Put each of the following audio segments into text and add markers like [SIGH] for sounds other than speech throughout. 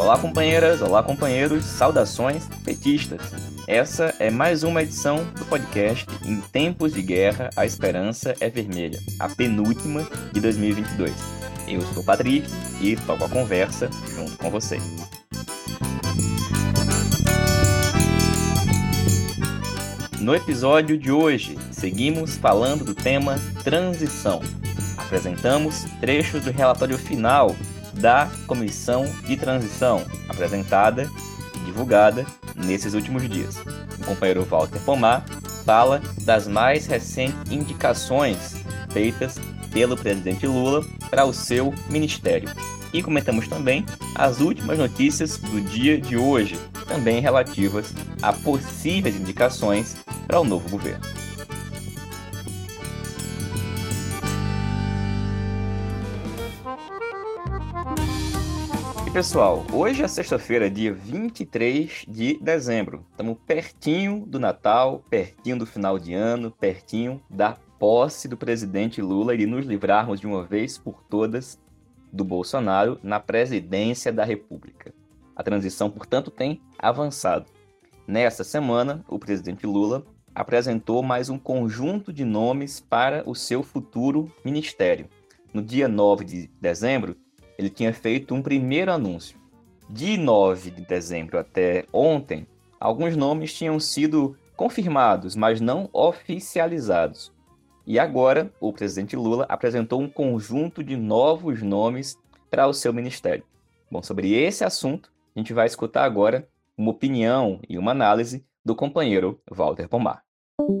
Olá, companheiras, olá, companheiros, saudações petistas. Essa é mais uma edição do podcast Em Tempos de Guerra, a Esperança é Vermelha, a penúltima de 2022. Eu sou o Patrick e toco a conversa junto com vocês. No episódio de hoje, seguimos falando do tema transição. Apresentamos trechos do relatório final da Comissão de Transição, apresentada e divulgada nesses últimos dias. O companheiro Walter Pomar fala das mais recentes indicações feitas pelo presidente Lula para o seu ministério. E comentamos também as últimas notícias do dia de hoje, também relativas a possíveis indicações para o novo governo. Pessoal, hoje é sexta-feira, dia 23 de dezembro. Estamos pertinho do Natal, pertinho do final de ano, pertinho da posse do presidente Lula e de nos livrarmos de uma vez por todas do Bolsonaro na presidência da República. A transição, portanto, tem avançado. Nessa semana, o presidente Lula apresentou mais um conjunto de nomes para o seu futuro ministério. No dia 9 de dezembro, ele tinha feito um primeiro anúncio. De 9 de dezembro até ontem, alguns nomes tinham sido confirmados, mas não oficializados. E agora, o presidente Lula apresentou um conjunto de novos nomes para o seu ministério. Bom, sobre esse assunto, a gente vai escutar agora uma opinião e uma análise do companheiro Walter Pomar.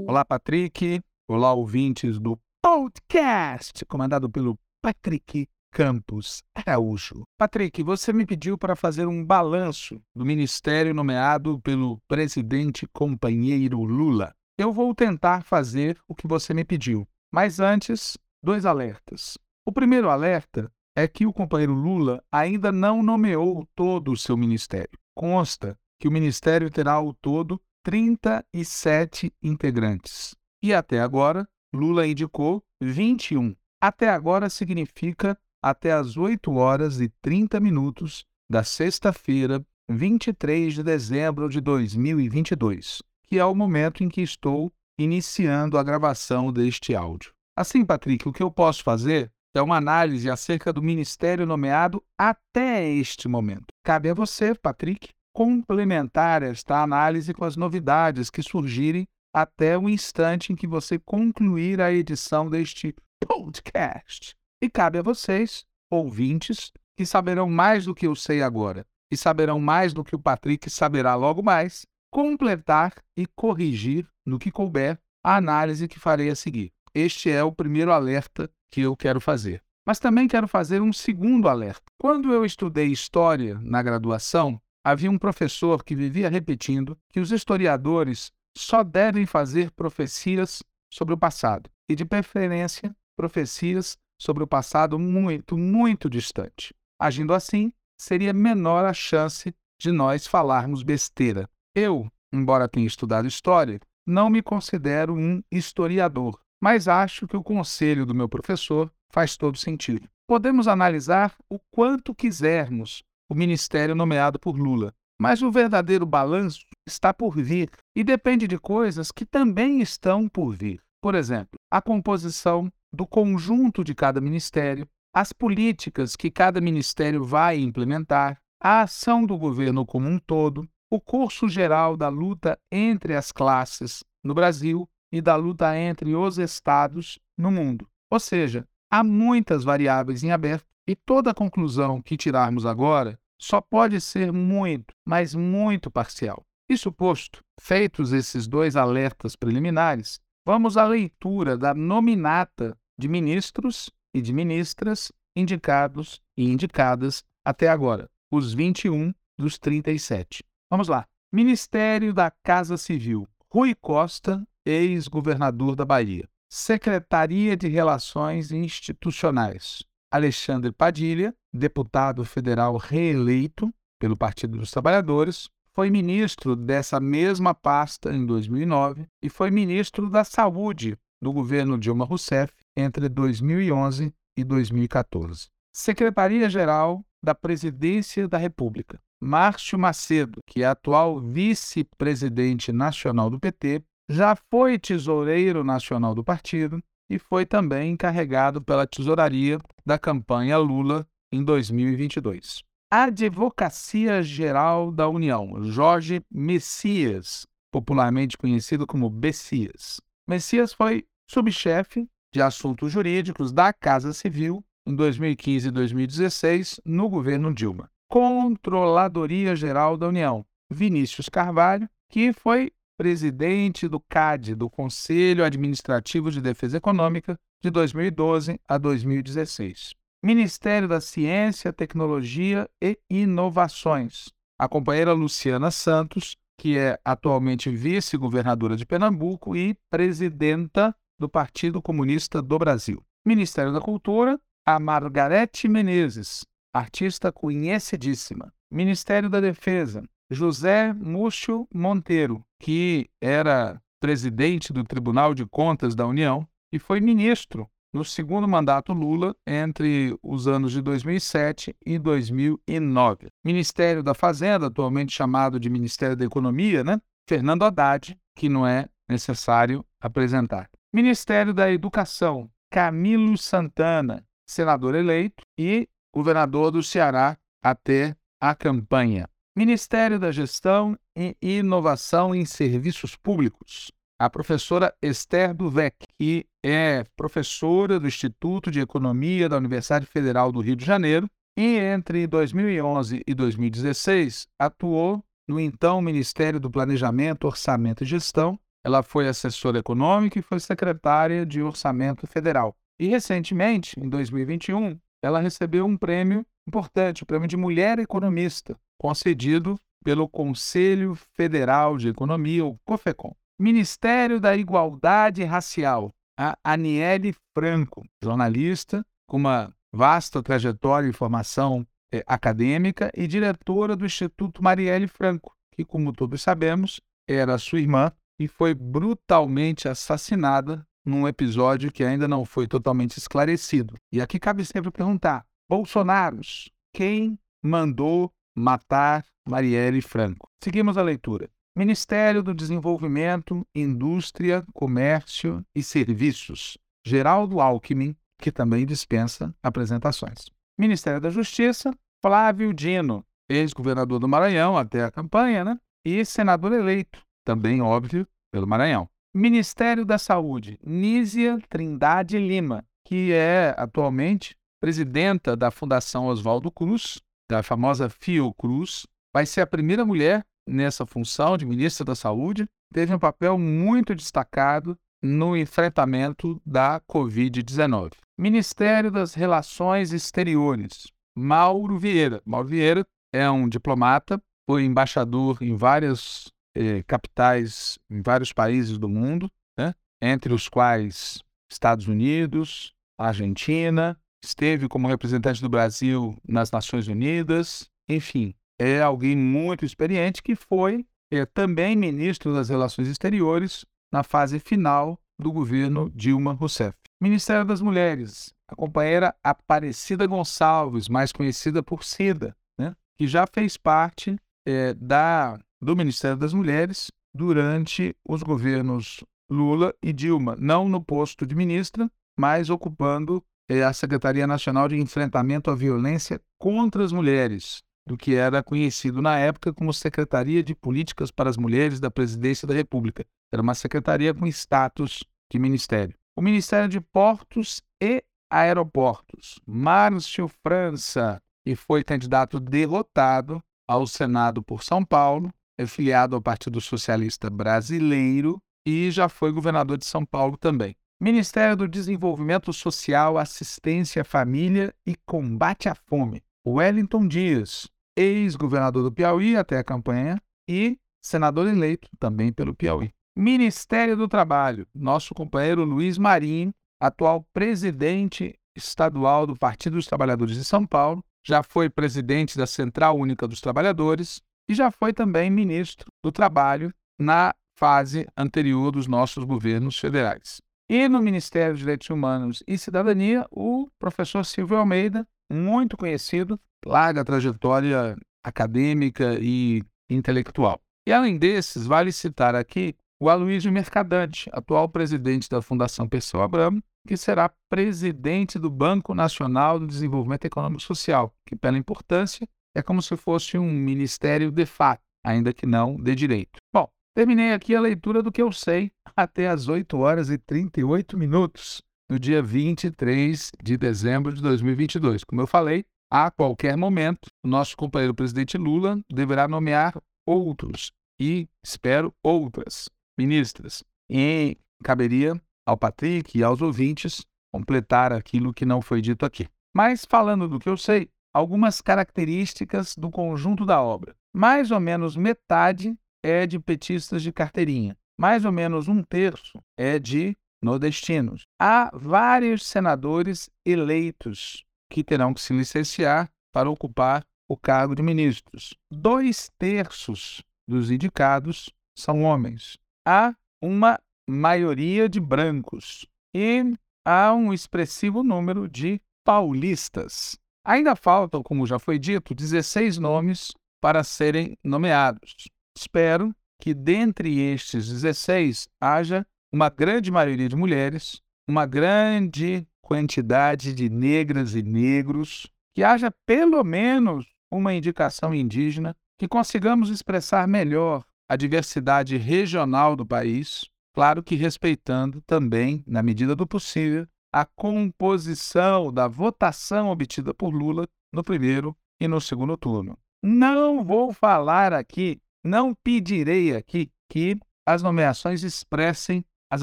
Olá, Patrick. Olá, ouvintes do podcast, comandado pelo Patrick Campos Araújo. Patrick, você me pediu para fazer um balanço do ministério nomeado pelo presidente companheiro Lula. Eu vou tentar fazer o que você me pediu, mas antes, dois alertas. O primeiro alerta é que o companheiro Lula ainda não nomeou todo o seu ministério. Consta que o ministério terá ao todo 37 integrantes. E até agora, Lula indicou 21. Até agora significa até às 8 horas e 30 minutos da sexta-feira, 23 de dezembro de 2022, que é o momento em que estou iniciando a gravação deste áudio. Assim, Patrick, o que eu posso fazer é uma análise acerca do ministério nomeado até este momento. Cabe a você, Patrick, complementar esta análise com as novidades que surgirem até o instante em que você concluir a edição deste podcast. E cabe a vocês, ouvintes, que saberão mais do que eu sei agora e saberão mais do que o Patrick saberá logo mais, completar e corrigir no que couber a análise que farei a seguir. Este é o primeiro alerta que eu quero fazer. Mas também quero fazer um segundo alerta. Quando eu estudei história na graduação, havia um professor que vivia repetindo que os historiadores só devem fazer profecias sobre o passado e, de preferência, profecias sobre o passado muito, muito distante. Agindo assim, seria menor a chance de nós falarmos besteira. Eu, embora tenha estudado história, não me considero um historiador, mas acho que o conselho do meu professor faz todo sentido. Podemos analisar o quanto quisermos o ministério nomeado por Lula, mas o verdadeiro balanço está por vir e depende de coisas que também estão por vir. Por exemplo, a composição do conjunto de cada ministério, as políticas que cada ministério vai implementar, a ação do governo como um todo, o curso geral da luta entre as classes no Brasil e da luta entre os estados no mundo. Ou seja, há muitas variáveis em aberto e toda conclusão que tirarmos agora só pode ser muito, mas muito parcial. Isso posto, feitos esses dois alertas preliminares, vamos à leitura da nominata de ministros e de ministras indicados e indicadas até agora, os 21 dos 37. Vamos lá. Ministério da Casa Civil, Rui Costa, ex-governador da Bahia. Secretaria de Relações Institucionais, Alexandre Padilha, deputado federal reeleito pelo Partido dos Trabalhadores, foi ministro dessa mesma pasta em 2009 e foi ministro da Saúde no governo Dilma Rousseff entre 2011 e 2014. Secretaria-Geral da Presidência da República. Márcio Macedo, que é atual vice-presidente nacional do PT, já foi tesoureiro nacional do partido e foi também encarregado pela tesouraria da campanha Lula em 2022. Advocacia Geral da União, Jorge Messias, popularmente conhecido como Bessias. Messias foi subchefe de assuntos jurídicos da Casa Civil em 2015 e 2016 no governo Dilma. Controladoria Geral da União, Vinícius Carvalho, que foi presidente do CAD, do Conselho Administrativo de Defesa Econômica, de 2012 a 2016. Ministério da Ciência, Tecnologia e Inovações. A companheira Luciana Santos, que é atualmente vice-governadora de Pernambuco e presidenta do Partido Comunista do Brasil. Ministério da Cultura, a Margarete Menezes, artista conhecidíssima. Ministério da Defesa, José Múcio Monteiro, que era presidente do Tribunal de Contas da União e foi ministro no segundo mandato Lula entre os anos de 2007 e 2009. Ministério da Fazenda, atualmente chamado de Ministério da Economia, né? Fernando Haddad, que não é necessário apresentar. Ministério da Educação, Camilo Santana, senador eleito e governador do Ceará até a campanha. Ministério da Gestão e Inovação em Serviços Públicos. A professora Esther Duvec, que é professora do Instituto de Economia da Universidade Federal do Rio de Janeiro e entre 2011 e 2016 atuou no então Ministério do Planejamento, Orçamento e Gestão. Ela foi assessora econômica e foi secretária de Orçamento Federal. E recentemente, em 2021, ela recebeu um prêmio importante, o prêmio de Mulher Economista, concedido pelo Conselho Federal de Economia, o COFECOM. Ministério da Igualdade Racial, a Aniele Franco, jornalista com uma vasta trajetória e formação eh, acadêmica e diretora do Instituto Marielle Franco, que, como todos sabemos, era sua irmã e foi brutalmente assassinada num episódio que ainda não foi totalmente esclarecido. E aqui cabe sempre perguntar: Bolsonaros, quem mandou matar Marielle Franco? Seguimos a leitura. Ministério do Desenvolvimento, Indústria, Comércio e Serviços, Geraldo Alckmin, que também dispensa apresentações. Ministério da Justiça, Flávio Dino, ex-governador do Maranhão até a campanha, né? E senador eleito, também óbvio, pelo Maranhão. Ministério da Saúde, Nízia Trindade Lima, que é atualmente presidenta da Fundação Oswaldo Cruz, da famosa Fiocruz, vai ser a primeira mulher nessa função de ministra da Saúde, teve um papel muito destacado no enfrentamento da Covid-19. Ministério das Relações Exteriores, Mauro Vieira. Mauro Vieira é um diplomata, foi embaixador em várias eh, capitais em vários países do mundo, né? entre os quais Estados Unidos, Argentina, esteve como representante do Brasil nas Nações Unidas, enfim, é alguém muito experiente que foi é, também ministro das Relações Exteriores na fase final do governo Dilma Rousseff. Ministério das Mulheres, a companheira Aparecida Gonçalves, mais conhecida por Cida, né? que já fez parte é, da do Ministério das Mulheres durante os governos Lula e Dilma, não no posto de ministra, mas ocupando eh, a Secretaria Nacional de Enfrentamento à Violência contra as Mulheres, do que era conhecido na época como Secretaria de Políticas para as Mulheres da Presidência da República. Era uma secretaria com status de ministério. O Ministério de Portos e Aeroportos, Márcio França, que foi candidato derrotado ao Senado por São Paulo, é filiado ao Partido Socialista Brasileiro e já foi governador de São Paulo também. Ministério do Desenvolvimento Social, Assistência à Família e Combate à Fome. Wellington Dias, ex-governador do Piauí até a campanha e senador eleito também pelo Piauí. Ministério do Trabalho, nosso companheiro Luiz Marinho, atual presidente estadual do Partido dos Trabalhadores de São Paulo, já foi presidente da Central Única dos Trabalhadores, e já foi também ministro do Trabalho na fase anterior dos nossos governos federais. E no Ministério de Direitos Humanos e Cidadania, o professor Silvio Almeida, muito conhecido, larga trajetória acadêmica e intelectual. E além desses, vale citar aqui o Aloysio Mercadante, atual presidente da Fundação Pessoa Abramo, que será presidente do Banco Nacional do Desenvolvimento Econômico Social, que pela importância é como se fosse um ministério de fato, ainda que não de direito. Bom, terminei aqui a leitura do que eu sei até às 8 horas e 38 minutos do dia 23 de dezembro de 2022. Como eu falei, a qualquer momento, o nosso companheiro presidente Lula deverá nomear outros e, espero, outras ministras. E caberia ao Patrick e aos ouvintes completar aquilo que não foi dito aqui. Mas, falando do que eu sei, algumas características do conjunto da obra. Mais ou menos metade é de petistas de carteirinha, mais ou menos um terço é de nordestinos. Há vários senadores eleitos que terão que se licenciar para ocupar o cargo de ministros. Dois terços dos indicados são homens. Há uma maioria de brancos e há um expressivo número de paulistas. Ainda faltam, como já foi dito, 16 nomes para serem nomeados. Espero que dentre estes 16 haja uma grande maioria de mulheres, uma grande quantidade de negras e negros, que haja pelo menos uma indicação indígena, que consigamos expressar melhor a diversidade regional do país, claro que respeitando também, na medida do possível, a composição da votação obtida por Lula no primeiro e no segundo turno. Não vou falar aqui, não pedirei aqui que as nomeações expressem as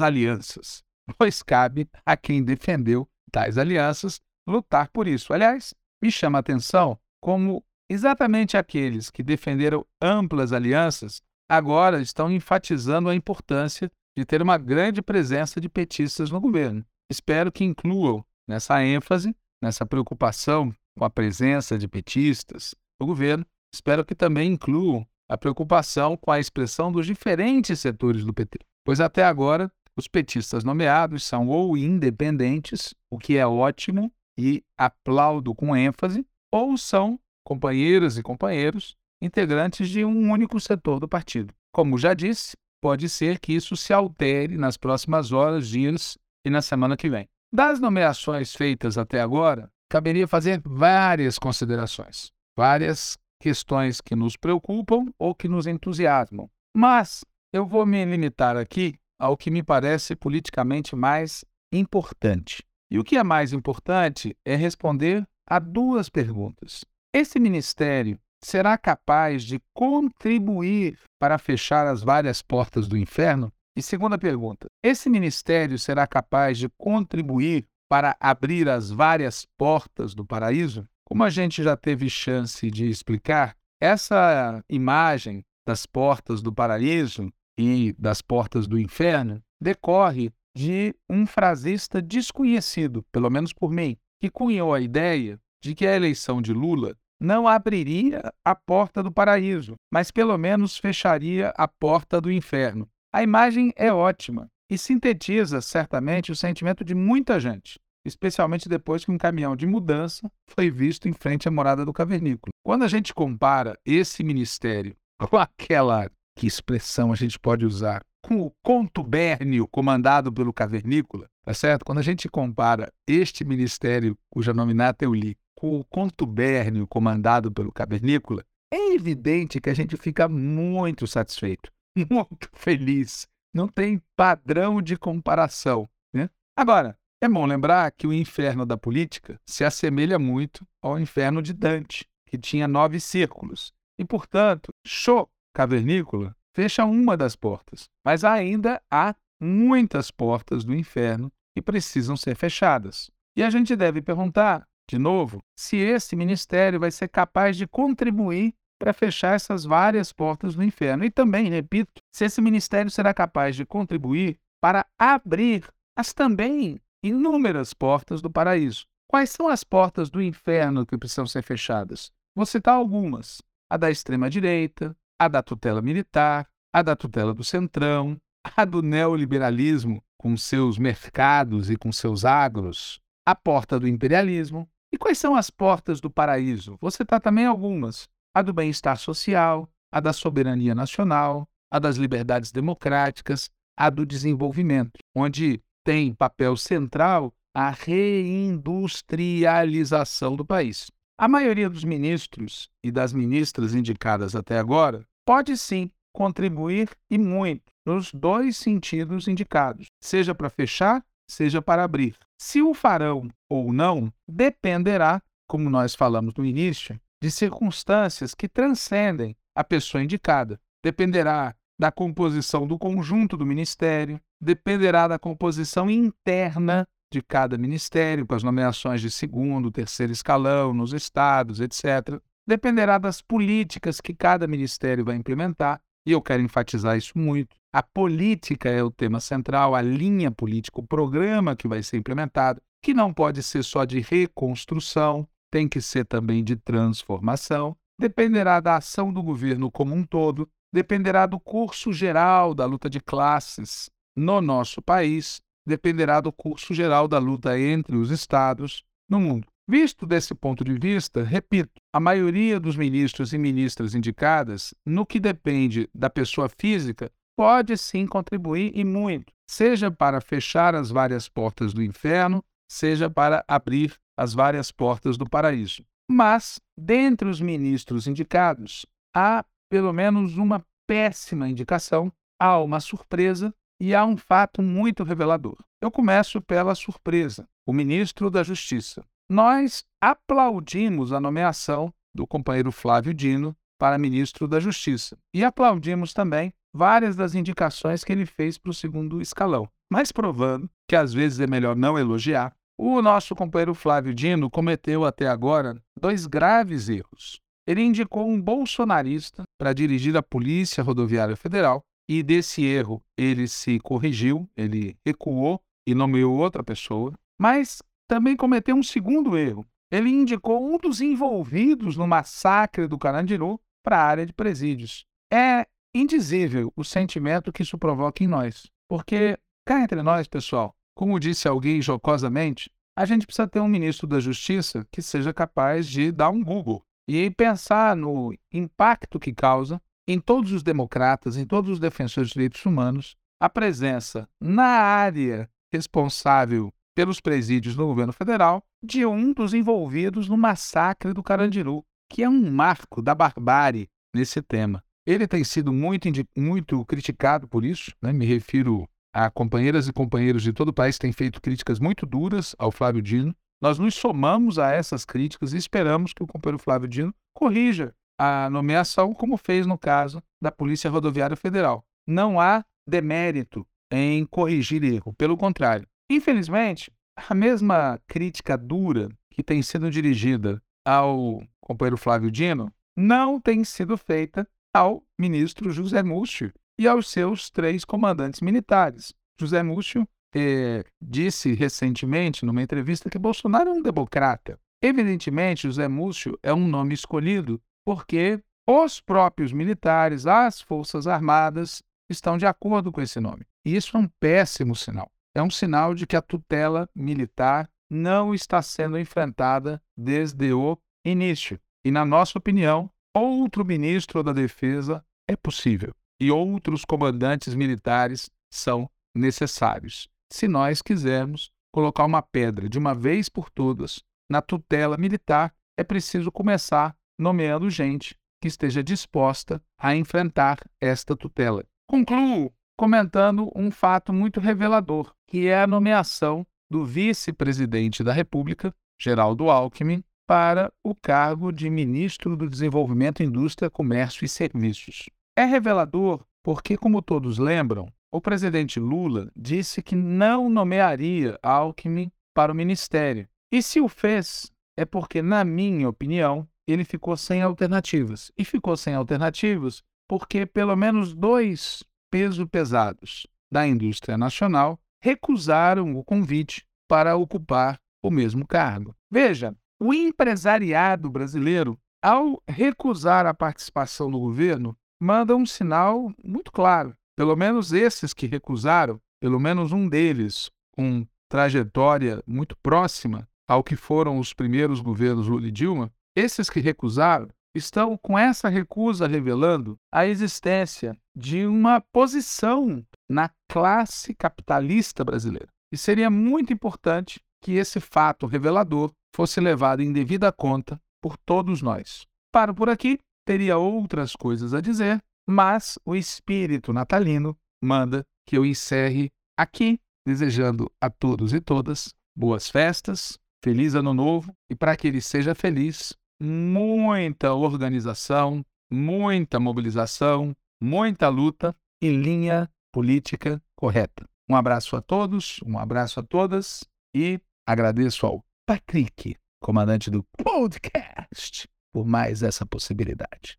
alianças, [LAUGHS] pois cabe a quem defendeu tais alianças lutar por isso. Aliás, me chama a atenção como exatamente aqueles que defenderam amplas alianças agora estão enfatizando a importância de ter uma grande presença de petistas no governo. Espero que incluam nessa ênfase, nessa preocupação com a presença de petistas no governo, espero que também incluam a preocupação com a expressão dos diferentes setores do PT. Pois até agora, os petistas nomeados são ou independentes, o que é ótimo e aplaudo com ênfase, ou são companheiras e companheiros integrantes de um único setor do partido. Como já disse, pode ser que isso se altere nas próximas horas, dias e na semana que vem. Das nomeações feitas até agora, caberia fazer várias considerações, várias questões que nos preocupam ou que nos entusiasmam. Mas eu vou me limitar aqui ao que me parece politicamente mais importante. E o que é mais importante é responder a duas perguntas. Esse ministério será capaz de contribuir para fechar as várias portas do inferno? E segunda pergunta: esse ministério será capaz de contribuir para abrir as várias portas do paraíso? Como a gente já teve chance de explicar, essa imagem das portas do paraíso e das portas do inferno decorre de um frasista desconhecido, pelo menos por mim, que cunhou a ideia de que a eleição de Lula não abriria a porta do paraíso, mas pelo menos fecharia a porta do inferno. A imagem é ótima e sintetiza certamente o sentimento de muita gente, especialmente depois que um caminhão de mudança foi visto em frente à morada do cavernícola. Quando a gente compara esse ministério [LAUGHS] com aquela que expressão a gente pode usar com o contubérnio comandado pelo cavernícola, tá certo? Quando a gente compara este ministério cuja nominata eu li com o contubérnio comandado pelo cavernícola, é evidente que a gente fica muito satisfeito [LAUGHS] muito feliz. Não tem padrão de comparação. Né? Agora, é bom lembrar que o inferno da política se assemelha muito ao inferno de Dante, que tinha nove círculos. E, portanto, show cavernícola fecha uma das portas, mas ainda há muitas portas do inferno que precisam ser fechadas. E a gente deve perguntar, de novo, se esse ministério vai ser capaz de contribuir para fechar essas várias portas do inferno. E também, repito, se esse ministério será capaz de contribuir para abrir as também inúmeras portas do paraíso. Quais são as portas do inferno que precisam ser fechadas? Vou citar algumas: a da extrema-direita, a da tutela militar, a da tutela do centrão, a do neoliberalismo com seus mercados e com seus agros, a porta do imperialismo. E quais são as portas do paraíso? Vou citar também algumas: a do bem-estar social, a da soberania nacional, a das liberdades democráticas, a do desenvolvimento, onde tem papel central a reindustrialização do país. A maioria dos ministros e das ministras indicadas até agora pode sim contribuir e muito nos dois sentidos indicados, seja para fechar, seja para abrir. Se o farão ou não dependerá, como nós falamos no início, de circunstâncias que transcendem a pessoa indicada. Dependerá da composição do conjunto do ministério, dependerá da composição interna de cada ministério, com as nomeações de segundo, terceiro escalão nos estados, etc. Dependerá das políticas que cada ministério vai implementar, e eu quero enfatizar isso muito. A política é o tema central, a linha política, o programa que vai ser implementado, que não pode ser só de reconstrução, tem que ser também de transformação. Dependerá da ação do governo como um todo, dependerá do curso geral da luta de classes no nosso país, dependerá do curso geral da luta entre os estados no mundo. Visto desse ponto de vista, repito, a maioria dos ministros e ministras indicadas, no que depende da pessoa física, pode sim contribuir e muito, seja para fechar as várias portas do inferno, seja para abrir as várias portas do paraíso. Mas, dentre os ministros indicados, há pelo menos uma péssima indicação, há uma surpresa e há um fato muito revelador. Eu começo pela surpresa: o ministro da Justiça. Nós aplaudimos a nomeação do companheiro Flávio Dino para ministro da Justiça e aplaudimos também várias das indicações que ele fez para o segundo escalão. Mas provando que às vezes é melhor não elogiar, o nosso companheiro Flávio Dino cometeu até agora dois graves erros. Ele indicou um bolsonarista para dirigir a Polícia Rodoviária Federal e desse erro ele se corrigiu, ele recuou e nomeou outra pessoa, mas também cometeu um segundo erro. Ele indicou um dos envolvidos no massacre do Carandiru para a área de presídios. É indizível o sentimento que isso provoca em nós, porque cá entre nós, pessoal, como disse alguém jocosamente, a gente precisa ter um ministro da Justiça que seja capaz de dar um Google e pensar no impacto que causa em todos os democratas, em todos os defensores de direitos humanos, a presença na área responsável pelos presídios no governo federal de um dos envolvidos no massacre do Carandiru, que é um marco da barbárie nesse tema. Ele tem sido muito, muito criticado por isso, né? me refiro a companheiras e companheiros de todo o país que têm feito críticas muito duras ao Flávio Dino. Nós nos somamos a essas críticas e esperamos que o companheiro Flávio Dino corrija a nomeação, como fez no caso da Polícia Rodoviária Federal. Não há demérito em corrigir erro, pelo contrário. Infelizmente, a mesma crítica dura que tem sido dirigida ao companheiro Flávio Dino não tem sido feita ao ministro José Múcio e aos seus três comandantes militares. José Múcio eh, disse recentemente, numa entrevista, que Bolsonaro é um democrata. Evidentemente, José Múcio é um nome escolhido porque os próprios militares, as Forças Armadas, estão de acordo com esse nome. E isso é um péssimo sinal. É um sinal de que a tutela militar não está sendo enfrentada desde o início. E, na nossa opinião, outro ministro da Defesa é possível e outros comandantes militares são necessários. Se nós quisermos colocar uma pedra de uma vez por todas na tutela militar, é preciso começar nomeando gente que esteja disposta a enfrentar esta tutela. Concluo comentando um fato muito revelador, que é a nomeação do vice-presidente da República, Geraldo Alckmin, para o cargo de ministro do Desenvolvimento, Indústria, Comércio e Serviços. É revelador porque, como todos lembram, o presidente Lula disse que não nomearia Alckmin para o ministério. E se o fez, é porque, na minha opinião, ele ficou sem alternativas. E ficou sem alternativas porque pelo menos dois pesos pesados da indústria nacional recusaram o convite para ocupar o mesmo cargo. Veja, o empresariado brasileiro, ao recusar a participação no governo, manda um sinal muito claro. Pelo menos esses que recusaram, pelo menos um deles com trajetória muito próxima ao que foram os primeiros governos Lula e Dilma, esses que recusaram estão com essa recusa revelando a existência de uma posição na classe capitalista brasileira. E seria muito importante que esse fato revelador fosse levado em devida conta por todos nós. Paro por aqui, teria outras coisas a dizer, mas o espírito natalino manda que eu encerre aqui, desejando a todos e todas boas festas, feliz ano novo e para que ele seja feliz, muita organização, muita mobilização, muita luta e linha política correta. Um abraço a todos, um abraço a todas e agradeço ao Patrick, comandante do podcast, por mais essa possibilidade.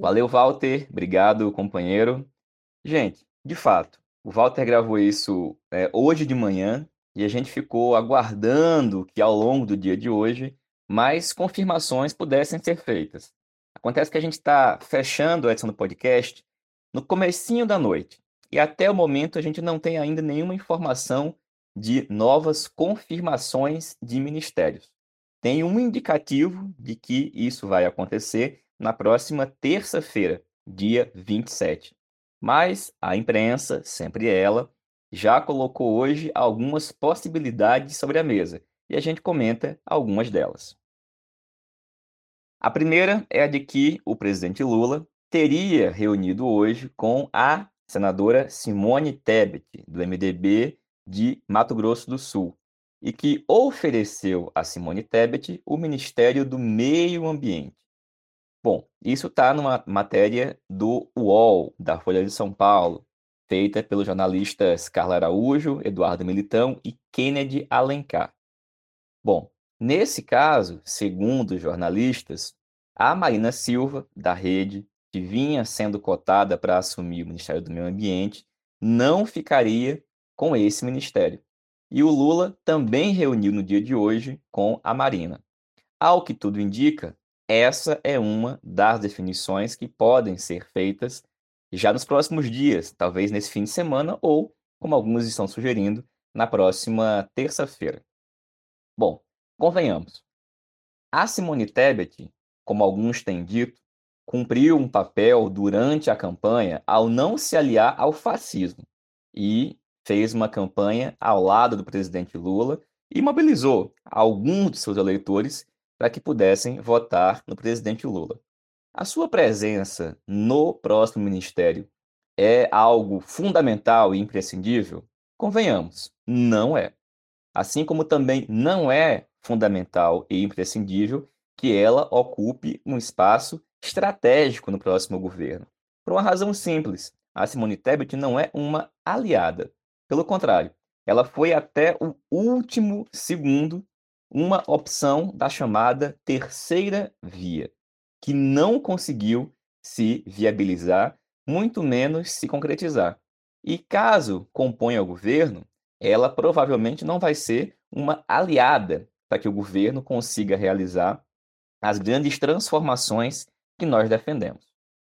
Valeu, Walter. Obrigado, companheiro. Gente, de fato, o Walter gravou isso é, hoje de manhã e a gente ficou aguardando que ao longo do dia de hoje mais confirmações pudessem ser feitas. Acontece que a gente está fechando a edição do podcast no comecinho da noite e até o momento a gente não tem ainda nenhuma informação de novas confirmações de ministérios. Tem um indicativo de que isso vai acontecer na próxima terça-feira, dia 27. Mas a imprensa, sempre ela, já colocou hoje algumas possibilidades sobre a mesa e a gente comenta algumas delas. A primeira é a de que o presidente Lula teria reunido hoje com a senadora Simone Tebet, do MDB de Mato Grosso do Sul, e que ofereceu a Simone Tebet o Ministério do Meio Ambiente. Bom, isso está numa matéria do UOL, da Folha de São Paulo, feita pelos jornalistas Carla Araújo, Eduardo Militão e Kennedy Alencar. Bom, nesse caso, segundo jornalistas, a Marina Silva, da Rede, que vinha sendo cotada para assumir o Ministério do Meio Ambiente, não ficaria com esse ministério. E o Lula também reuniu no dia de hoje com a Marina. Ao que tudo indica, essa é uma das definições que podem ser feitas já nos próximos dias, talvez nesse fim de semana ou, como alguns estão sugerindo, na próxima terça-feira. Bom, convenhamos. A Simone Tebet, como alguns têm dito, cumpriu um papel durante a campanha ao não se aliar ao fascismo e fez uma campanha ao lado do presidente Lula e mobilizou alguns de seus eleitores para que pudessem votar no presidente Lula. A sua presença no próximo ministério é algo fundamental e imprescindível? Convenhamos, não é. Assim como também não é fundamental e imprescindível que ela ocupe um espaço estratégico no próximo governo. Por uma razão simples: a Simone Tebet não é uma aliada. Pelo contrário, ela foi até o último segundo uma opção da chamada terceira via, que não conseguiu se viabilizar, muito menos se concretizar. E caso componha o governo, ela provavelmente não vai ser uma aliada para que o governo consiga realizar as grandes transformações que nós defendemos.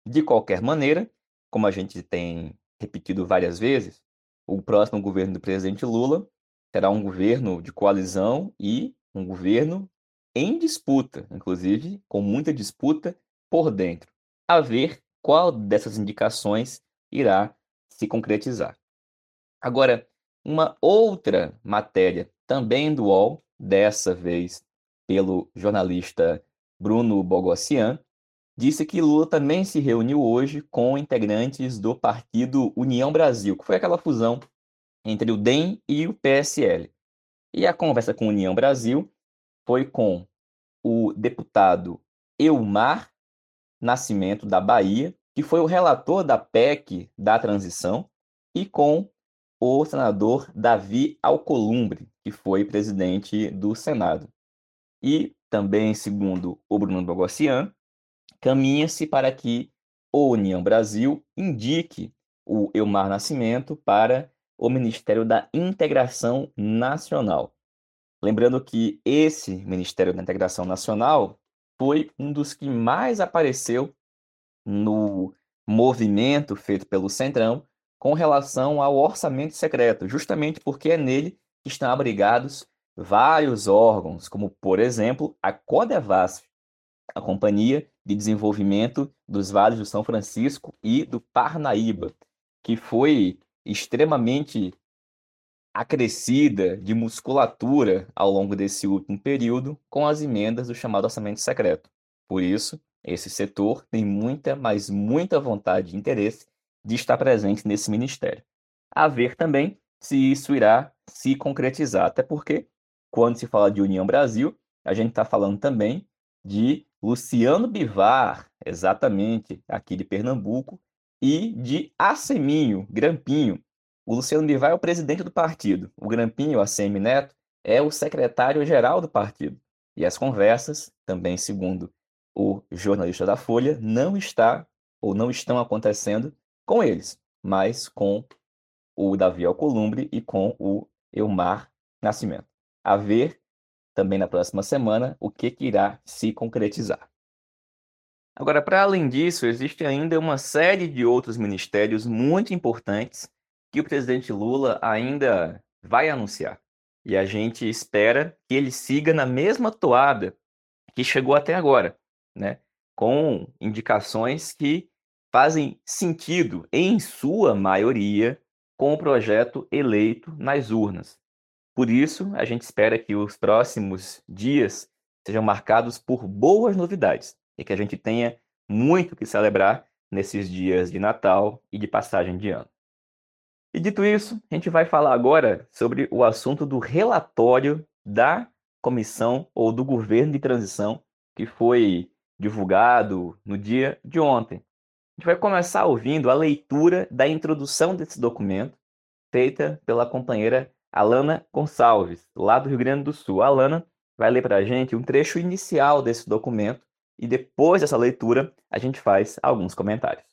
De qualquer maneira, como a gente tem repetido várias vezes, o próximo governo do presidente Lula será um governo de coalizão e um governo em disputa, inclusive com muita disputa por dentro, a ver qual dessas indicações irá se concretizar. Agora, uma outra matéria também do UOL, dessa vez pelo jornalista Bruno Bogossian, disse que Lula também se reuniu hoje com integrantes do partido União Brasil, que foi aquela fusão entre o DEM e o PSL. E a conversa com União Brasil foi com o deputado Eumar Nascimento, da Bahia, que foi o relator da PEC da transição, e com o senador Davi Alcolumbre, que foi presidente do Senado. E também, segundo o Bruno Bogossian, caminha-se para que o União Brasil indique o Elmar Nascimento para o Ministério da Integração Nacional. Lembrando que esse Ministério da Integração Nacional foi um dos que mais apareceu no movimento feito pelo Centrão com relação ao orçamento secreto, justamente porque é nele que estão abrigados vários órgãos, como, por exemplo, a Codevasf, a companhia de Desenvolvimento dos Vales do São Francisco e do Parnaíba, que foi extremamente acrescida de musculatura ao longo desse último período com as emendas do chamado orçamento secreto. Por isso, esse setor tem muita, mas muita vontade e interesse de estar presente nesse ministério. A ver também se isso irá se concretizar, até porque, quando se fala de União Brasil, a gente está falando também de Luciano Bivar, exatamente aqui de Pernambuco, e de Aceminho, Grampinho, o Luciano Bivar é o presidente do partido. O Grampinho, ACM Neto, é o secretário-geral do partido. E as conversas, também segundo o jornalista da Folha, não está ou não estão acontecendo com eles, mas com o Davi Alcolumbre e com o Elmar Nascimento. A ver também na próxima semana o que, que irá se concretizar. Agora, para além disso, existe ainda uma série de outros ministérios muito importantes que o presidente Lula ainda vai anunciar. E a gente espera que ele siga na mesma toada que chegou até agora, né? com indicações que fazem sentido, em sua maioria, com o projeto eleito nas urnas. Por isso, a gente espera que os próximos dias sejam marcados por boas novidades e que a gente tenha muito que celebrar nesses dias de Natal e de passagem de ano. E dito isso, a gente vai falar agora sobre o assunto do relatório da comissão ou do governo de transição que foi divulgado no dia de ontem. Gente vai começar ouvindo a leitura da introdução desse documento, feita pela companheira Alana Gonçalves, lá do Rio Grande do Sul. A Alana vai ler para a gente um trecho inicial desse documento e depois dessa leitura a gente faz alguns comentários.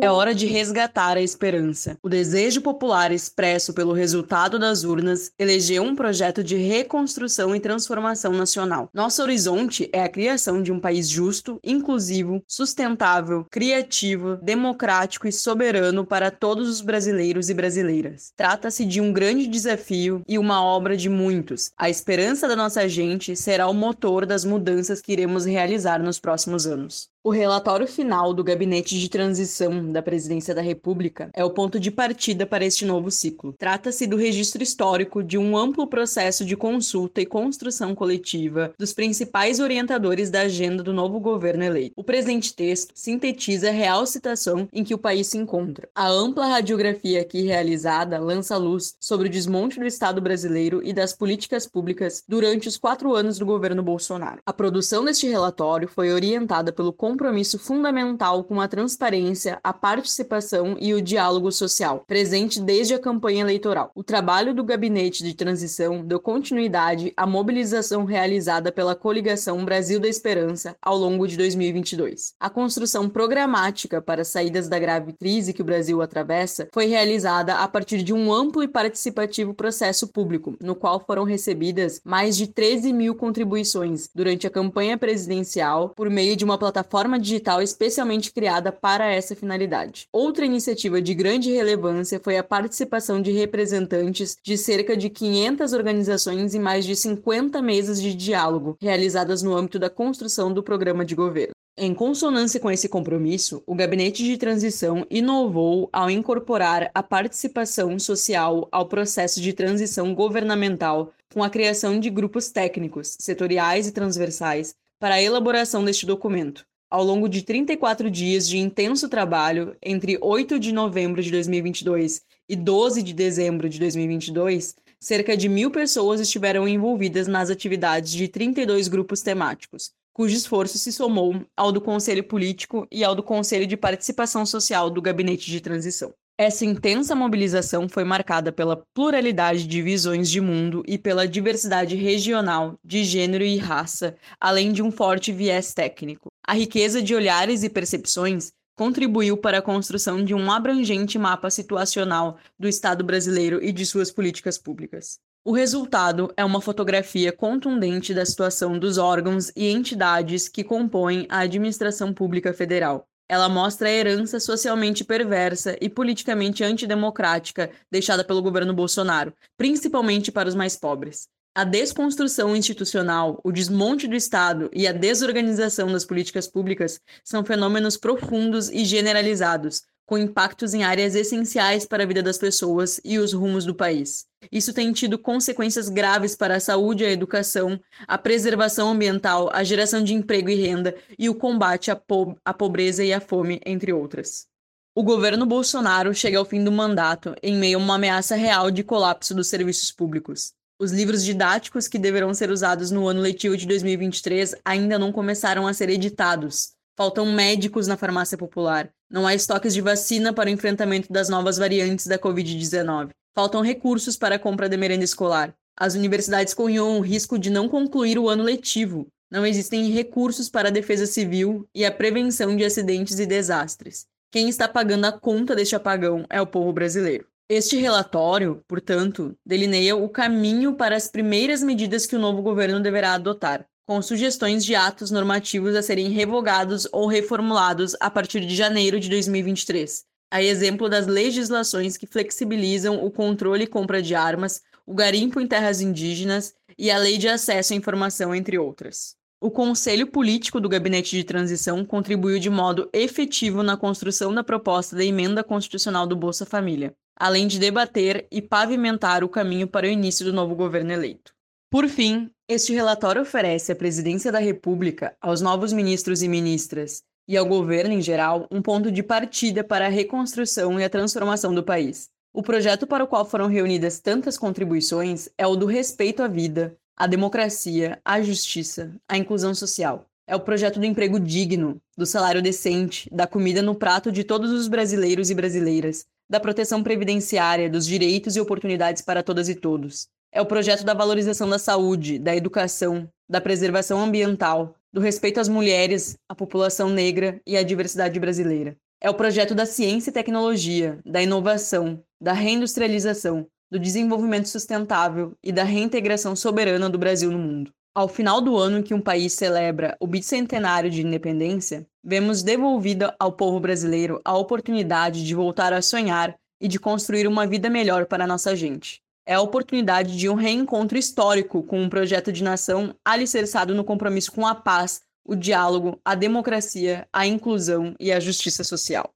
É hora de resgatar a esperança. O desejo popular expresso pelo resultado das urnas elegeu um projeto de reconstrução e transformação nacional. Nosso horizonte é a criação de um país justo, inclusivo, sustentável, criativo, democrático e soberano para todos os brasileiros e brasileiras. Trata-se de um grande desafio e uma obra de muitos. A esperança da nossa gente será o motor das mudanças que iremos realizar nos próximos anos. O relatório final do Gabinete de Transição da Presidência da República é o ponto de partida para este novo ciclo. Trata-se do registro histórico de um amplo processo de consulta e construção coletiva dos principais orientadores da agenda do novo governo eleito. O presente texto sintetiza a real situação em que o país se encontra. A ampla radiografia aqui realizada lança luz sobre o desmonte do Estado brasileiro e das políticas públicas durante os quatro anos do governo Bolsonaro. A produção deste relatório foi orientada pelo compromisso fundamental com a transparência, a participação e o diálogo social, presente desde a campanha eleitoral. O trabalho do gabinete de transição deu continuidade à mobilização realizada pela coligação Brasil da Esperança ao longo de 2022. A construção programática para saídas da grave crise que o Brasil atravessa foi realizada a partir de um amplo e participativo processo público, no qual foram recebidas mais de 13 mil contribuições durante a campanha presidencial por meio de uma plataforma plataforma digital especialmente criada para essa finalidade. Outra iniciativa de grande relevância foi a participação de representantes de cerca de 500 organizações e mais de 50 mesas de diálogo realizadas no âmbito da construção do programa de governo. Em consonância com esse compromisso, o Gabinete de Transição inovou ao incorporar a participação social ao processo de transição governamental com a criação de grupos técnicos, setoriais e transversais para a elaboração deste documento, ao longo de 34 dias de intenso trabalho, entre 8 de novembro de 2022 e 12 de dezembro de 2022, cerca de mil pessoas estiveram envolvidas nas atividades de 32 grupos temáticos, cujo esforço se somou ao do Conselho Político e ao do Conselho de Participação Social do Gabinete de Transição. Essa intensa mobilização foi marcada pela pluralidade de visões de mundo e pela diversidade regional, de gênero e raça, além de um forte viés técnico. A riqueza de olhares e percepções contribuiu para a construção de um abrangente mapa situacional do Estado brasileiro e de suas políticas públicas. O resultado é uma fotografia contundente da situação dos órgãos e entidades que compõem a administração pública federal, ela mostra a herança socialmente perversa e politicamente antidemocrática deixada pelo governo Bolsonaro, principalmente para os mais pobres. A desconstrução institucional, o desmonte do Estado e a desorganização das políticas públicas são fenômenos profundos e generalizados, com impactos em áreas essenciais para a vida das pessoas e os rumos do país. Isso tem tido consequências graves para a saúde, a educação, a preservação ambiental, a geração de emprego e renda e o combate à, po à pobreza e à fome, entre outras. O governo Bolsonaro chega ao fim do mandato em meio a uma ameaça real de colapso dos serviços públicos. Os livros didáticos que deverão ser usados no ano letivo de 2023 ainda não começaram a ser editados. Faltam médicos na farmácia popular. Não há estoques de vacina para o enfrentamento das novas variantes da Covid-19. Faltam recursos para a compra de merenda escolar. As universidades correm o risco de não concluir o ano letivo. Não existem recursos para a defesa civil e a prevenção de acidentes e desastres. Quem está pagando a conta deste apagão é o povo brasileiro. Este relatório, portanto, delineia o caminho para as primeiras medidas que o novo governo deverá adotar, com sugestões de atos normativos a serem revogados ou reformulados a partir de janeiro de 2023, a exemplo das legislações que flexibilizam o controle e compra de armas, o garimpo em terras indígenas e a Lei de Acesso à Informação, entre outras. O Conselho Político do Gabinete de Transição contribuiu de modo efetivo na construção da proposta da emenda constitucional do Bolsa Família, além de debater e pavimentar o caminho para o início do novo governo eleito. Por fim, este relatório oferece à Presidência da República, aos novos ministros e ministras e ao governo em geral um ponto de partida para a reconstrução e a transformação do país. O projeto para o qual foram reunidas tantas contribuições é o do respeito à vida, à democracia, à justiça, à inclusão social. É o projeto do emprego digno, do salário decente, da comida no prato de todos os brasileiros e brasileiras, da proteção previdenciária, dos direitos e oportunidades para todas e todos. É o projeto da valorização da saúde, da educação, da preservação ambiental, do respeito às mulheres, à população negra e à diversidade brasileira. É o projeto da ciência e tecnologia, da inovação, da reindustrialização, do desenvolvimento sustentável e da reintegração soberana do Brasil no mundo. Ao final do ano em que um país celebra o bicentenário de independência, vemos devolvida ao povo brasileiro a oportunidade de voltar a sonhar e de construir uma vida melhor para nossa gente. É a oportunidade de um reencontro histórico com um projeto de nação alicerçado no compromisso com a paz, o diálogo, a democracia, a inclusão e a justiça social.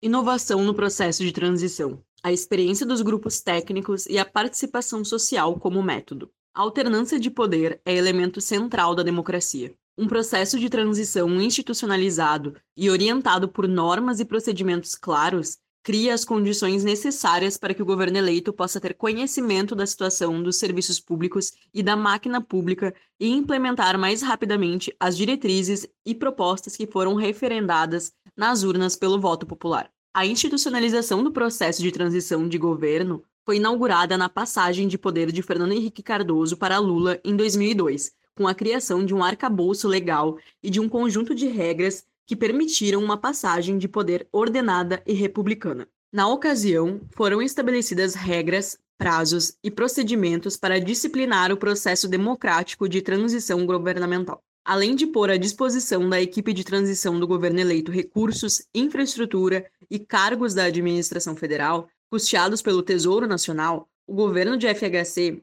Inovação no processo de transição. A experiência dos grupos técnicos e a participação social como método. A alternância de poder é elemento central da democracia. Um processo de transição institucionalizado e orientado por normas e procedimentos claros cria as condições necessárias para que o governo eleito possa ter conhecimento da situação dos serviços públicos e da máquina pública e implementar mais rapidamente as diretrizes e propostas que foram referendadas nas urnas pelo voto popular. A institucionalização do processo de transição de governo foi inaugurada na passagem de poder de Fernando Henrique Cardoso para Lula em 2002, com a criação de um arcabouço legal e de um conjunto de regras que permitiram uma passagem de poder ordenada e republicana. Na ocasião, foram estabelecidas regras, prazos e procedimentos para disciplinar o processo democrático de transição governamental. Além de pôr à disposição da equipe de transição do governo eleito recursos, infraestrutura e cargos da administração federal, custeados pelo Tesouro Nacional, o governo de FHC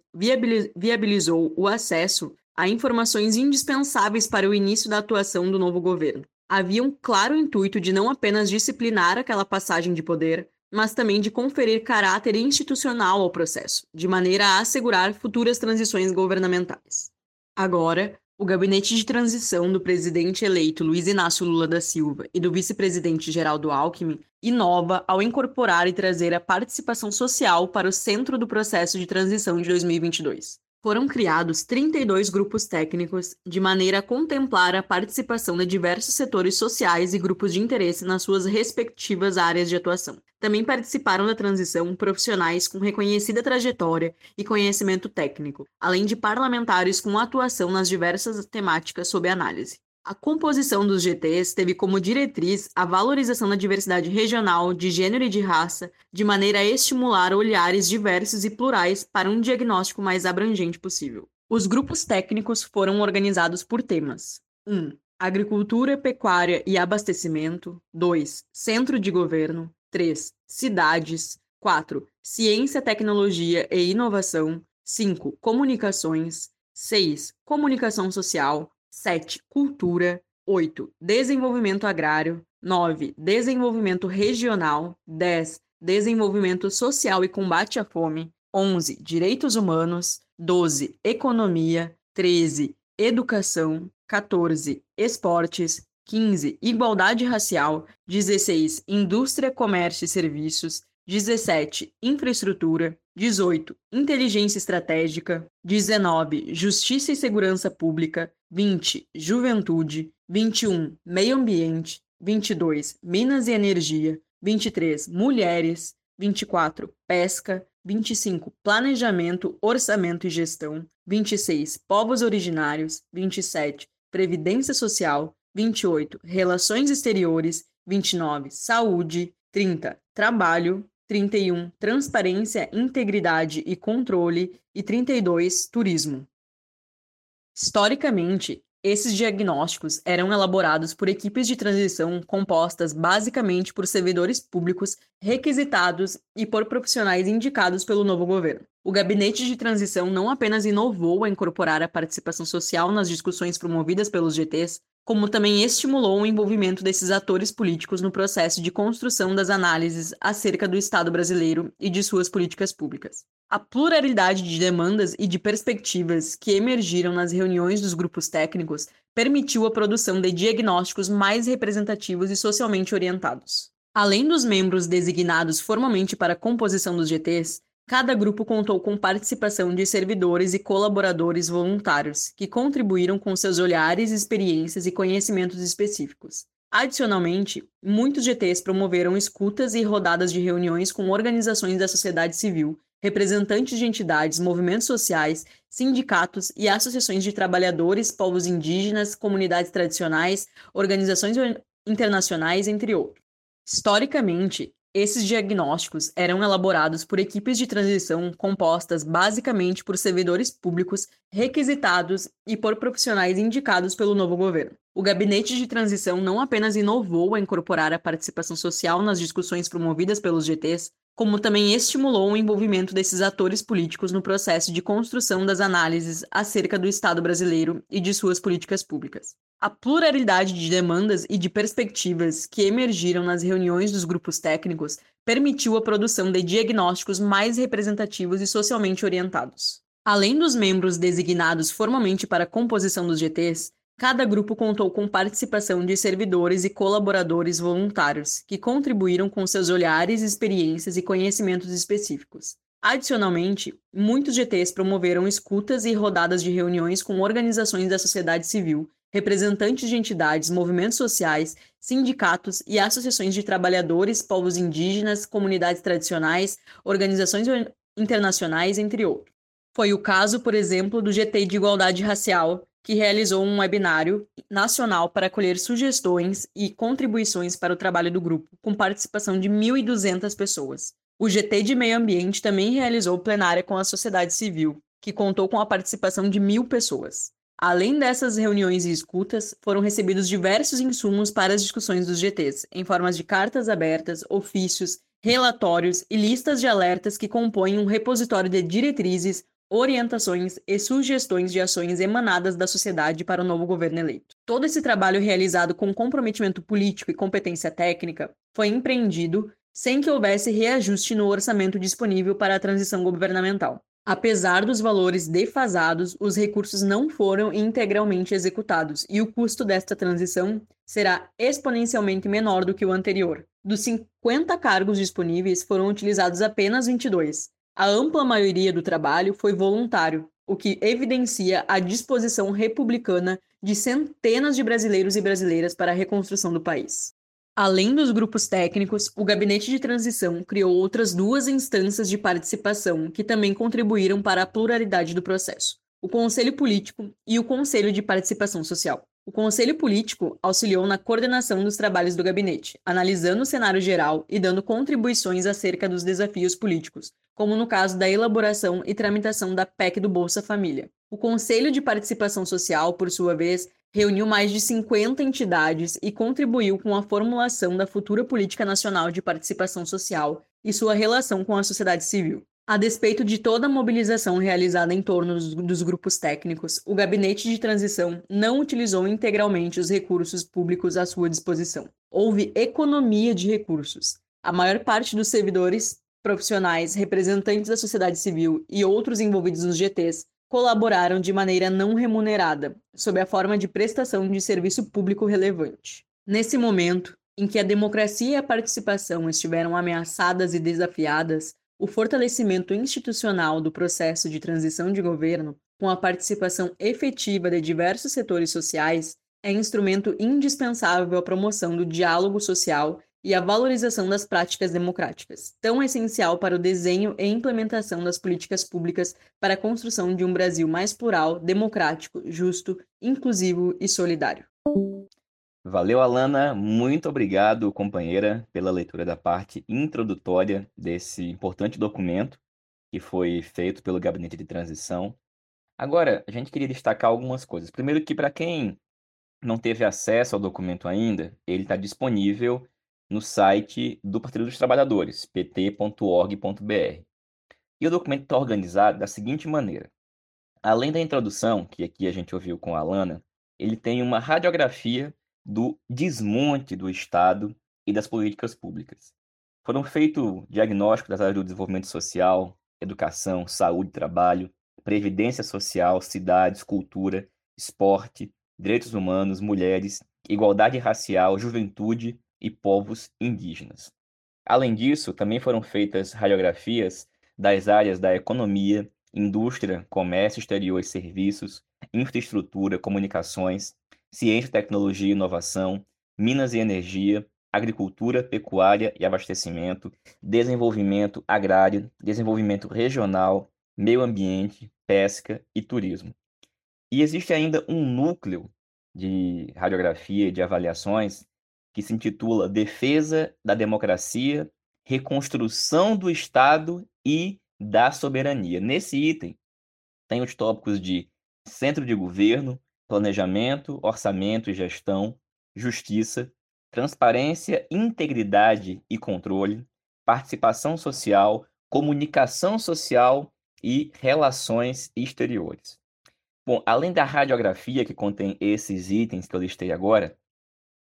viabilizou o acesso a informações indispensáveis para o início da atuação do novo governo. Havia um claro intuito de não apenas disciplinar aquela passagem de poder, mas também de conferir caráter institucional ao processo, de maneira a assegurar futuras transições governamentais. Agora, o gabinete de transição do presidente eleito Luiz Inácio Lula da Silva e do vice-presidente Geraldo Alckmin inova ao incorporar e trazer a participação social para o centro do processo de transição de 2022 foram criados 32 grupos técnicos de maneira a contemplar a participação de diversos setores sociais e grupos de interesse nas suas respectivas áreas de atuação. Também participaram da transição profissionais com reconhecida trajetória e conhecimento técnico, além de parlamentares com atuação nas diversas temáticas sob análise. A composição dos GTs teve como diretriz a valorização da diversidade regional, de gênero e de raça, de maneira a estimular olhares diversos e plurais para um diagnóstico mais abrangente possível. Os grupos técnicos foram organizados por temas: 1. Um, agricultura, pecuária e abastecimento. 2. Centro de governo. 3. Cidades. 4. Ciência, tecnologia e inovação. 5. Comunicações. 6. Comunicação social. 7. Cultura. 8. Desenvolvimento agrário. 9. Desenvolvimento regional. 10. Desenvolvimento social e combate à fome. 11. Direitos humanos. 12. Economia. 13. Educação. 14. Esportes. 15. Igualdade racial. 16. Indústria, comércio e serviços. 17. Infraestrutura. 18. Inteligência estratégica. 19. Justiça e segurança pública. 20. Juventude. 21. Meio ambiente. 22. Minas e energia. 23. Mulheres. 24. Pesca. 25. Planejamento, orçamento e gestão. 26. Povos originários. 27. Previdência social. 28. Relações exteriores. 29. Saúde. 30. Trabalho. 31, transparência, integridade e controle, e 32, turismo. Historicamente, esses diagnósticos eram elaborados por equipes de transição compostas basicamente por servidores públicos requisitados e por profissionais indicados pelo novo governo. O gabinete de transição não apenas inovou a incorporar a participação social nas discussões promovidas pelos GTs, como também estimulou o envolvimento desses atores políticos no processo de construção das análises acerca do Estado brasileiro e de suas políticas públicas. A pluralidade de demandas e de perspectivas que emergiram nas reuniões dos grupos técnicos permitiu a produção de diagnósticos mais representativos e socialmente orientados. Além dos membros designados formalmente para a composição dos GTs, Cada grupo contou com participação de servidores e colaboradores voluntários, que contribuíram com seus olhares, experiências e conhecimentos específicos. Adicionalmente, muitos GTs promoveram escutas e rodadas de reuniões com organizações da sociedade civil, representantes de entidades, movimentos sociais, sindicatos e associações de trabalhadores, povos indígenas, comunidades tradicionais, organizações internacionais, entre outros. Historicamente, esses diagnósticos eram elaborados por equipes de transição compostas basicamente por servidores públicos requisitados e por profissionais indicados pelo novo governo. O gabinete de transição não apenas inovou a incorporar a participação social nas discussões promovidas pelos GTs, como também estimulou o envolvimento desses atores políticos no processo de construção das análises acerca do Estado brasileiro e de suas políticas públicas. A pluralidade de demandas e de perspectivas que emergiram nas reuniões dos grupos técnicos permitiu a produção de diagnósticos mais representativos e socialmente orientados. Além dos membros designados formalmente para a composição dos GTs, cada grupo contou com participação de servidores e colaboradores voluntários, que contribuíram com seus olhares, experiências e conhecimentos específicos. Adicionalmente, muitos GTs promoveram escutas e rodadas de reuniões com organizações da sociedade civil, representantes de entidades, movimentos sociais, sindicatos e associações de trabalhadores, povos indígenas, comunidades tradicionais, organizações internacionais, entre outros. Foi o caso, por exemplo, do GT de Igualdade Racial, que realizou um webinário nacional para colher sugestões e contribuições para o trabalho do grupo, com participação de 1.200 pessoas. O GT de Meio Ambiente também realizou plenária com a sociedade civil, que contou com a participação de mil pessoas. Além dessas reuniões e escutas, foram recebidos diversos insumos para as discussões dos GTs, em formas de cartas abertas, ofícios, relatórios e listas de alertas que compõem um repositório de diretrizes, orientações e sugestões de ações emanadas da sociedade para o novo governo eleito. Todo esse trabalho realizado com comprometimento político e competência técnica foi empreendido sem que houvesse reajuste no orçamento disponível para a transição governamental. Apesar dos valores defasados, os recursos não foram integralmente executados e o custo desta transição será exponencialmente menor do que o anterior. Dos 50 cargos disponíveis, foram utilizados apenas 22. A ampla maioria do trabalho foi voluntário, o que evidencia a disposição republicana de centenas de brasileiros e brasileiras para a reconstrução do país. Além dos grupos técnicos, o Gabinete de Transição criou outras duas instâncias de participação que também contribuíram para a pluralidade do processo: o Conselho Político e o Conselho de Participação Social. O Conselho Político auxiliou na coordenação dos trabalhos do gabinete, analisando o cenário geral e dando contribuições acerca dos desafios políticos, como no caso da elaboração e tramitação da PEC do Bolsa Família. O Conselho de Participação Social, por sua vez, reuniu mais de 50 entidades e contribuiu com a formulação da futura Política Nacional de Participação Social e sua relação com a sociedade civil. A despeito de toda a mobilização realizada em torno dos, grupos técnicos, o gabinete de transição não utilizou integralmente os recursos públicos à sua disposição. Houve economia de recursos. A maior parte dos servidores, profissionais, representantes da sociedade civil e outros envolvidos nos GTs colaboraram de maneira não remunerada, sob a forma de prestação de serviço público relevante. Nesse momento, em que a democracia e a participação estiveram ameaçadas e desafiadas, o fortalecimento institucional do processo de transição de governo, com a participação efetiva de diversos setores sociais, é instrumento indispensável à promoção do diálogo social e à valorização das práticas democráticas, tão essencial para o desenho e implementação das políticas públicas para a construção de um Brasil mais plural, democrático, justo, inclusivo e solidário. Valeu, Alana. Muito obrigado, companheira, pela leitura da parte introdutória desse importante documento que foi feito pelo Gabinete de Transição. Agora, a gente queria destacar algumas coisas. Primeiro que para quem não teve acesso ao documento ainda, ele está disponível no site do Partido dos Trabalhadores, pt.org.br. E o documento está organizado da seguinte maneira. Além da introdução, que aqui a gente ouviu com a Alana, ele tem uma radiografia do desmonte do Estado e das políticas públicas. Foram feitos diagnósticos das áreas do desenvolvimento social, educação, saúde, trabalho, previdência social, cidades, cultura, esporte, direitos humanos, mulheres, igualdade racial, juventude e povos indígenas. Além disso, também foram feitas radiografias das áreas da economia, indústria, comércio exterior e serviços, infraestrutura, comunicações, ciência, tecnologia e inovação, minas e energia, agricultura, pecuária e abastecimento, desenvolvimento agrário, desenvolvimento regional, meio ambiente, pesca e turismo. E existe ainda um núcleo de radiografia e de avaliações que se intitula Defesa da Democracia, Reconstrução do Estado e da Soberania. Nesse item, tem os tópicos de centro de governo, planejamento, orçamento e gestão, justiça, transparência, integridade e controle, participação social, comunicação social e relações exteriores. Bom, além da radiografia que contém esses itens que eu listei agora,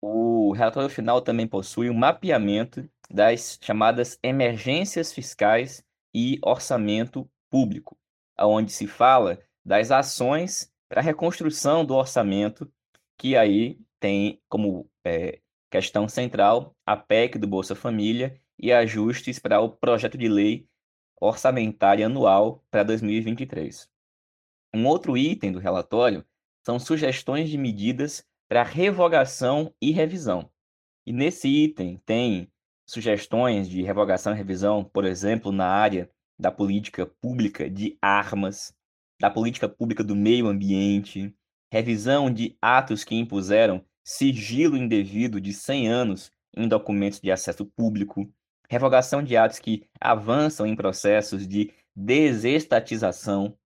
o relatório final também possui um mapeamento das chamadas emergências fiscais e orçamento público, onde se fala das ações para a reconstrução do orçamento, que aí tem como é, questão central a PEC do Bolsa Família e ajustes para o projeto de lei orçamentária anual para 2023. Um outro item do relatório são sugestões de medidas para revogação e revisão. E nesse item tem sugestões de revogação e revisão, por exemplo, na área da política pública de armas, da política pública do meio ambiente, revisão de atos que impuseram sigilo indevido de 100 anos em documentos de acesso público, revogação de atos que avançam em processos de desestatização,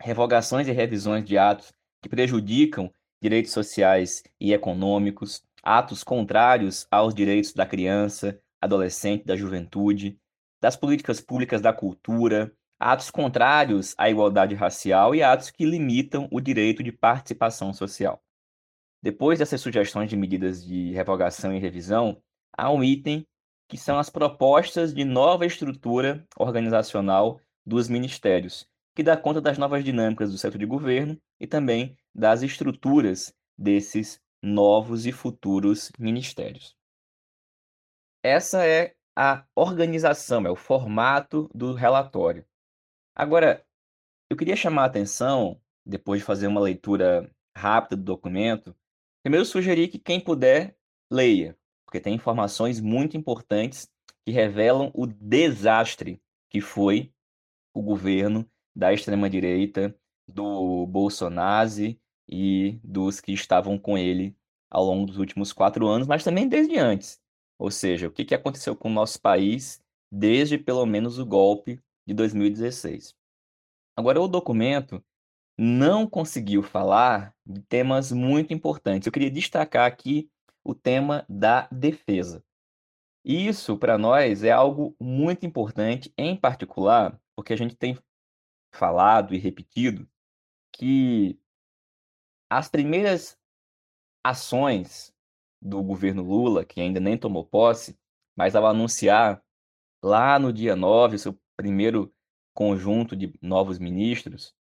revogações e revisões de atos que prejudicam direitos sociais e econômicos, atos contrários aos direitos da criança, adolescente, da juventude, das políticas públicas da cultura, atos contrários à igualdade racial e atos que limitam o direito de participação social. Depois dessas sugestões de medidas de revogação e revisão, há um item que são as propostas de nova estrutura organizacional dos ministérios, que dá conta das novas dinâmicas do centro de governo e também das estruturas desses novos e futuros ministérios. Essa é a organização, é o formato do relatório. Agora, eu queria chamar a atenção, depois de fazer uma leitura rápida do documento, primeiro sugerir que quem puder leia, porque tem informações muito importantes que revelam o desastre que foi o governo da extrema-direita, do Bolsonaro e dos que estavam com ele ao longo dos últimos quatro anos, mas também desde antes. Ou seja, o que aconteceu com o nosso país desde pelo menos o golpe de 2016. Agora, o documento não conseguiu falar de temas muito importantes. Eu queria destacar aqui o tema da defesa. Isso, para nós, é algo muito importante, em particular, porque a gente tem falado e repetido que as primeiras ações do governo Lula, que ainda nem tomou posse, mas ao anunciar lá no dia 9 seu primeiro conjunto de novos ministros,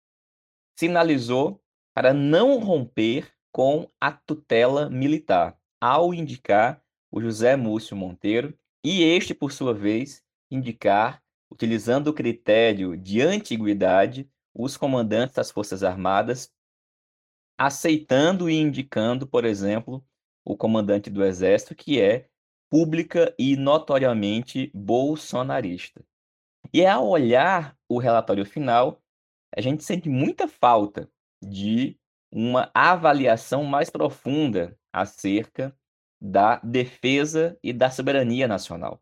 sinalizou para não romper com a tutela militar, ao indicar o José Múcio Monteiro e este, por sua vez, indicar, utilizando o critério de antiguidade, os comandantes das Forças Armadas, aceitando e indicando, por exemplo, o comandante do Exército, que é pública e notoriamente bolsonarista. E ao olhar o relatório final, a gente sente muita falta de uma avaliação mais profunda acerca da defesa e da soberania nacional.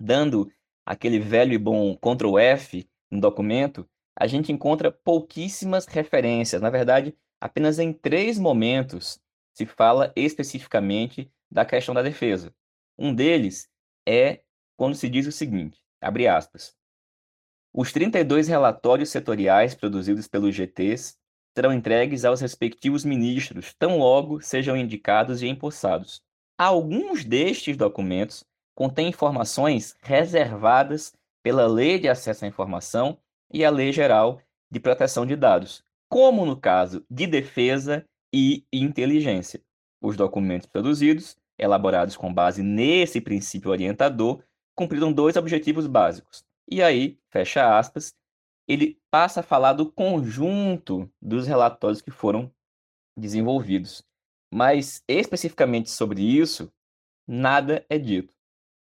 Dando aquele velho e bom Ctrl F no documento, a gente encontra pouquíssimas referências. Na verdade, apenas em três momentos se fala especificamente da questão da defesa. Um deles é quando se diz o seguinte, abre aspas, os 32 relatórios setoriais produzidos pelos GTs serão entregues aos respectivos ministros, tão logo sejam indicados e empossados. Alguns destes documentos contêm informações reservadas pela Lei de Acesso à Informação e a Lei Geral de Proteção de Dados, como no caso de defesa e inteligência. Os documentos produzidos, elaborados com base nesse princípio orientador, cumpriram dois objetivos básicos. E aí, fecha aspas, ele passa a falar do conjunto dos relatórios que foram desenvolvidos. Mas especificamente sobre isso, nada é dito.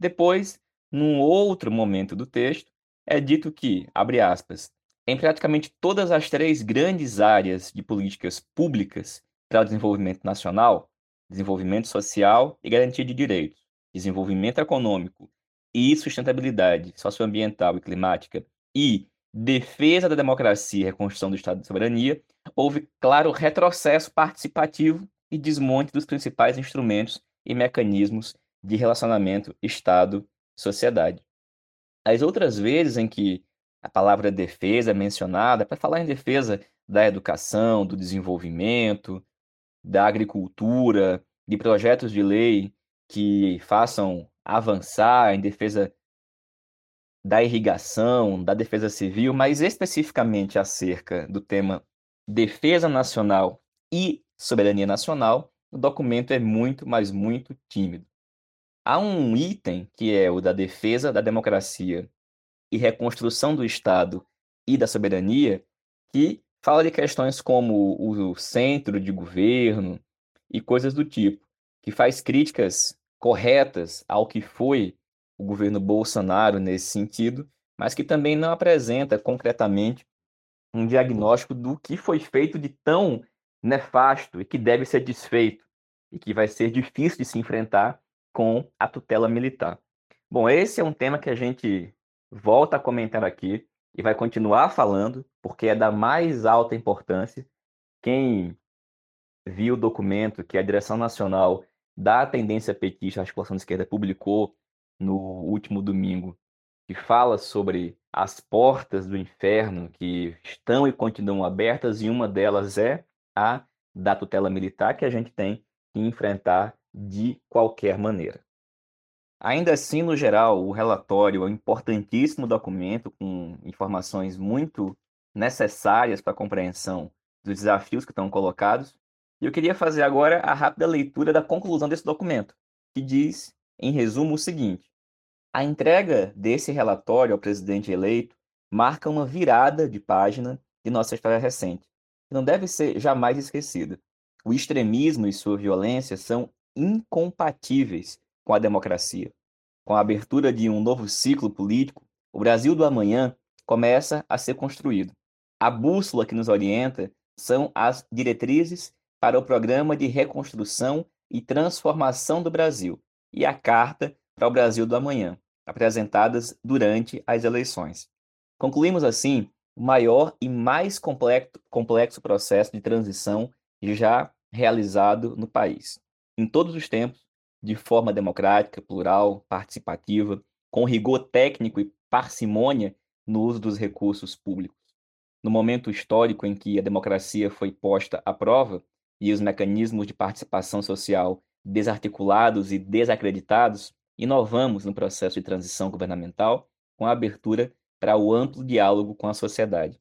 Depois, num outro momento do texto, é dito que, abre aspas, em praticamente todas as três grandes áreas de políticas públicas para o desenvolvimento nacional, desenvolvimento social e garantia de direitos, desenvolvimento econômico e sustentabilidade socioambiental e climática e defesa da democracia e reconstrução do Estado de soberania, houve claro retrocesso participativo e desmonte dos principais instrumentos e mecanismos de relacionamento Estado-sociedade. As outras vezes em que a palavra defesa é mencionada, para falar em defesa da educação, do desenvolvimento, da agricultura, de projetos de lei que façam avançar em defesa da irrigação, da defesa civil, mas especificamente acerca do tema defesa nacional e soberania nacional, o documento é muito, mas muito tímido. Há um item que é o da defesa da democracia e reconstrução do Estado e da soberania, que fala de questões como o centro de governo e coisas do tipo, que faz críticas corretas ao que foi o governo Bolsonaro nesse sentido, mas que também não apresenta concretamente um diagnóstico do que foi feito de tão nefasto e que deve ser desfeito e que vai ser difícil de se enfrentar com a tutela militar. Bom, esse é um tema que a gente volta a comentar aqui e vai continuar falando, porque é da mais alta importância. Quem viu o documento que a direção nacional da tendência petista, a articulação de esquerda, publicou no último domingo, que fala sobre as portas do inferno que estão e continuam abertas, e uma delas é a da tutela militar, que a gente tem que enfrentar de qualquer maneira. Ainda assim, no geral, o relatório é um importantíssimo documento com informações muito necessárias para a compreensão dos desafios que estão colocados. E eu queria fazer agora a rápida leitura da conclusão desse documento, que diz, em resumo, o seguinte: a entrega desse relatório ao presidente eleito marca uma virada de página de nossa história recente, que não deve ser jamais esquecida. O extremismo e sua violência são incompatíveis com a democracia. Com a abertura de um novo ciclo político, o Brasil do amanhã começa a ser construído. A bússola que nos orienta são as diretrizes para o Programa de Reconstrução e Transformação do Brasil e a Carta para o Brasil do Amanhã, apresentadas durante as eleições. Concluímos, assim, o maior e mais complexo, processo de transição já realizado no país. Em todos os tempos, de forma democrática, plural, participativa, com rigor técnico e parcimônia no uso dos recursos públicos. No momento histórico em que a democracia foi posta à prova e os mecanismos de participação social desarticulados e desacreditados, inovamos no processo de transição governamental com a abertura para o amplo diálogo com a sociedade.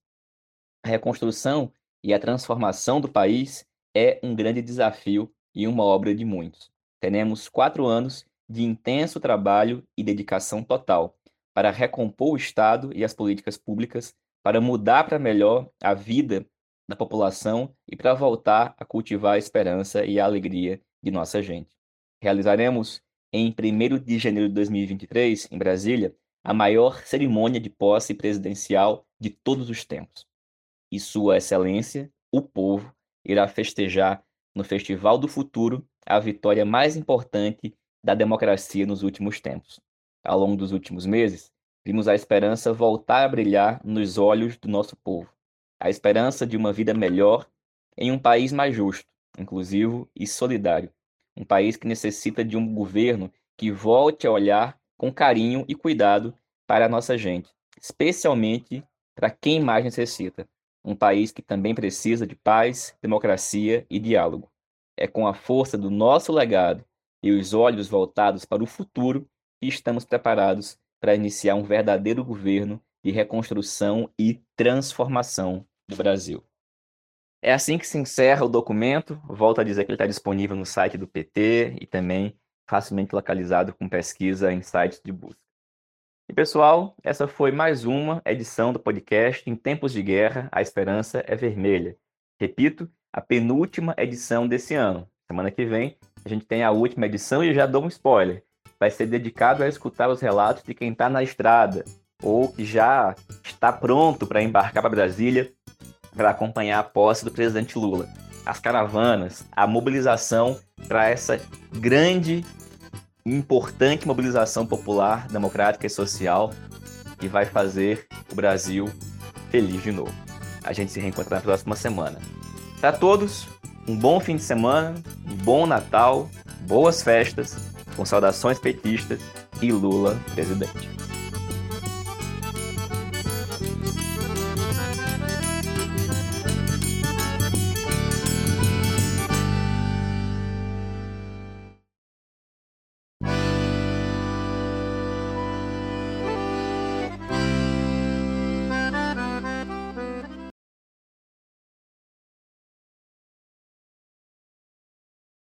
A reconstrução e a transformação do país é um grande desafio e uma obra de muitos. Teremos quatro anos de intenso trabalho e dedicação total para recompor o Estado e as políticas públicas, para mudar para melhor a vida da população e para voltar a cultivar a esperança e a alegria de nossa gente. Realizaremos em 1 de janeiro de 2023, em Brasília, a maior cerimônia de posse presidencial de todos os tempos. E Sua Excelência, o povo, irá festejar no Festival do Futuro a vitória mais importante da democracia nos últimos tempos. Ao longo dos últimos meses, vimos a esperança voltar a brilhar nos olhos do nosso povo. A esperança de uma vida melhor em um país mais justo, inclusivo e solidário. Um país que necessita de um governo que volte a olhar com carinho e cuidado para a nossa gente, especialmente para quem mais necessita. Um país que também precisa de paz, democracia e diálogo. É com a força do nosso legado e os olhos voltados para o futuro que estamos preparados para iniciar um verdadeiro governo de reconstrução e transformação do Brasil. É assim que se encerra o documento. Volto a dizer que ele está disponível no site do PT e também facilmente localizado com pesquisa em sites de busca. E pessoal, essa foi mais uma edição do podcast Em Tempos de Guerra, a Esperança é Vermelha. Repito, a penúltima edição desse ano. Semana que vem a gente tem a última edição e já dou um spoiler. Vai ser dedicado a escutar os relatos de quem está na estrada ou que já está pronto para embarcar para Brasília para acompanhar a posse do presidente Lula. As caravanas, a mobilização para essa grande importante mobilização popular, democrática e social que vai fazer o Brasil feliz de novo. A gente se reencontra na próxima semana. Para todos, um bom fim de semana, um bom Natal, boas festas, com saudações petistas e Lula presidente.